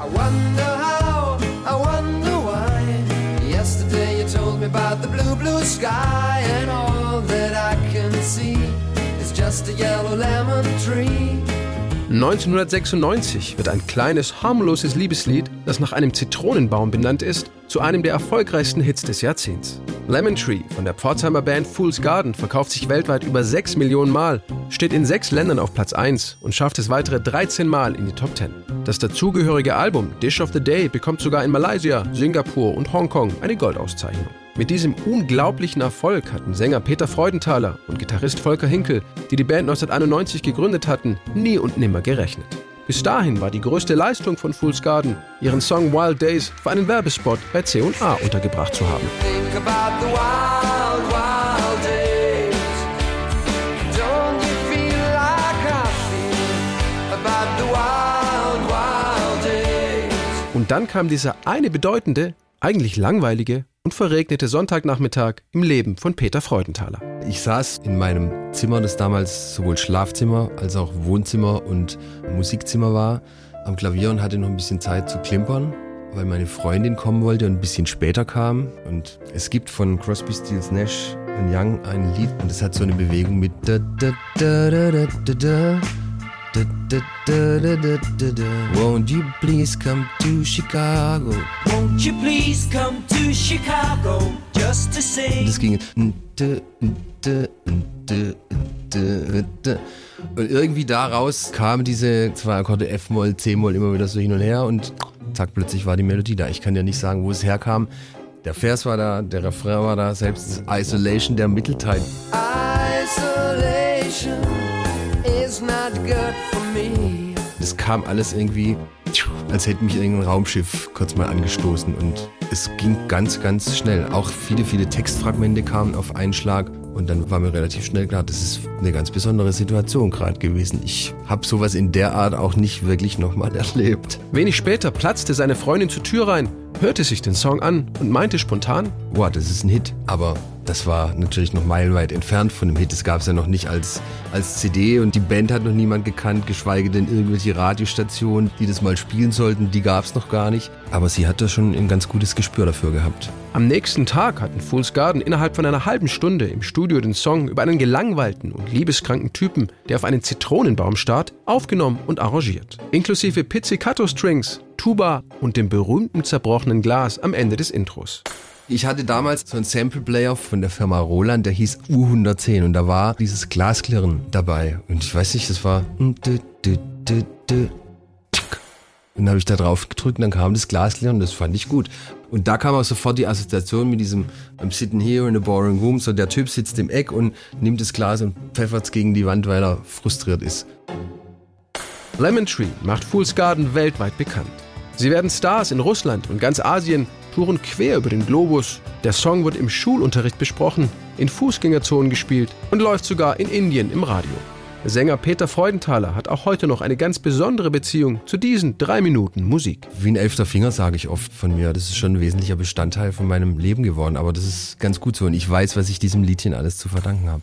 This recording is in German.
I wonder how, I wonder why. Yesterday you told me about the blue, blue sky, and all that I can see is just a yellow lemon tree. 1996 wird ein kleines, harmloses Liebeslied, das nach einem Zitronenbaum benannt ist, zu einem der erfolgreichsten Hits des Jahrzehnts. Lemon Tree von der Pforzheimer Band Fool's Garden verkauft sich weltweit über 6 Millionen Mal, steht in sechs Ländern auf Platz 1 und schafft es weitere 13 Mal in die Top 10. Das dazugehörige Album Dish of the Day bekommt sogar in Malaysia, Singapur und Hongkong eine Goldauszeichnung. Mit diesem unglaublichen Erfolg hatten Sänger Peter Freudenthaler und Gitarrist Volker Hinkel, die die Band 1991 gegründet hatten, nie und nimmer gerechnet. Bis dahin war die größte Leistung von Fool's Garden, ihren Song Wild Days für einen Werbespot bei C&A untergebracht zu haben. Und dann kam dieser eine bedeutende, eigentlich langweilige und verregnete Sonntagnachmittag im Leben von Peter Freudenthaler. Ich saß in meinem Zimmer, das damals sowohl Schlafzimmer als auch Wohnzimmer und Musikzimmer war, am Klavier und hatte noch ein bisschen Zeit zu klimpern, weil meine Freundin kommen wollte und ein bisschen später kam. Und es gibt von Crosby, Stills, Nash und Young ein Lied und es hat so eine Bewegung mit da da da da da da da Won't you please come to Chicago? Won't you please come to Chicago just to say? Das ging. Und irgendwie daraus kamen diese zwei Akkorde F-Moll, C-Moll immer wieder so hin und her und zack, plötzlich war die Melodie da. Ich kann ja nicht sagen, wo es herkam. Der Vers war da, der Refrain war da, selbst Isolation, der Mittelteil. Isolation Das kam alles irgendwie, als hätte mich irgendein Raumschiff kurz mal angestoßen und es ging ganz, ganz schnell. Auch viele, viele Textfragmente kamen auf einen Schlag und dann war mir relativ schnell klar, das ist eine ganz besondere Situation gerade gewesen. Ich habe sowas in der Art auch nicht wirklich nochmal erlebt. Wenig später platzte seine Freundin zur Tür rein, hörte sich den Song an und meinte spontan, boah, das ist ein Hit. Aber das war natürlich noch meilenweit entfernt von dem Hit. Das gab es ja noch nicht als, als CD und die Band hat noch niemand gekannt, geschweige denn irgendwelche Radiostationen, die das mal spielen sollten, die gab es noch gar nicht. Aber sie hat da schon ein ganz gutes Gespür dafür gehabt. Am nächsten Tag hatten Fool's Garden innerhalb von einer halben Stunde im Studio den Song über einen gelangweilten und liebeskranken Typen, der auf einen Zitronenbaum starrt, aufgenommen und arrangiert. Inklusive Pizzicato-Strings, Tuba und dem berühmten zerbrochenen Glas am Ende des Intros. Ich hatte damals so einen Sample-Player von der Firma Roland, der hieß U110 und da war dieses Glasklirren dabei. Und ich weiß nicht, das war. Und dann habe ich da drauf gedrückt und dann kam das Glasklirren und das fand ich gut. Und da kam auch sofort die Assoziation mit diesem I'm sitting here in a boring room. So der Typ sitzt im Eck und nimmt das Glas und pfeffert es gegen die Wand, weil er frustriert ist. Lemon Tree macht Fool's Garden weltweit bekannt. Sie werden Stars in Russland und ganz Asien touren quer über den Globus. Der Song wird im Schulunterricht besprochen, in Fußgängerzonen gespielt und läuft sogar in Indien im Radio. Sänger Peter Freudenthaler hat auch heute noch eine ganz besondere Beziehung zu diesen drei Minuten Musik. Wie ein elfter Finger sage ich oft von mir. Das ist schon ein wesentlicher Bestandteil von meinem Leben geworden. Aber das ist ganz gut so und ich weiß, was ich diesem Liedchen alles zu verdanken habe.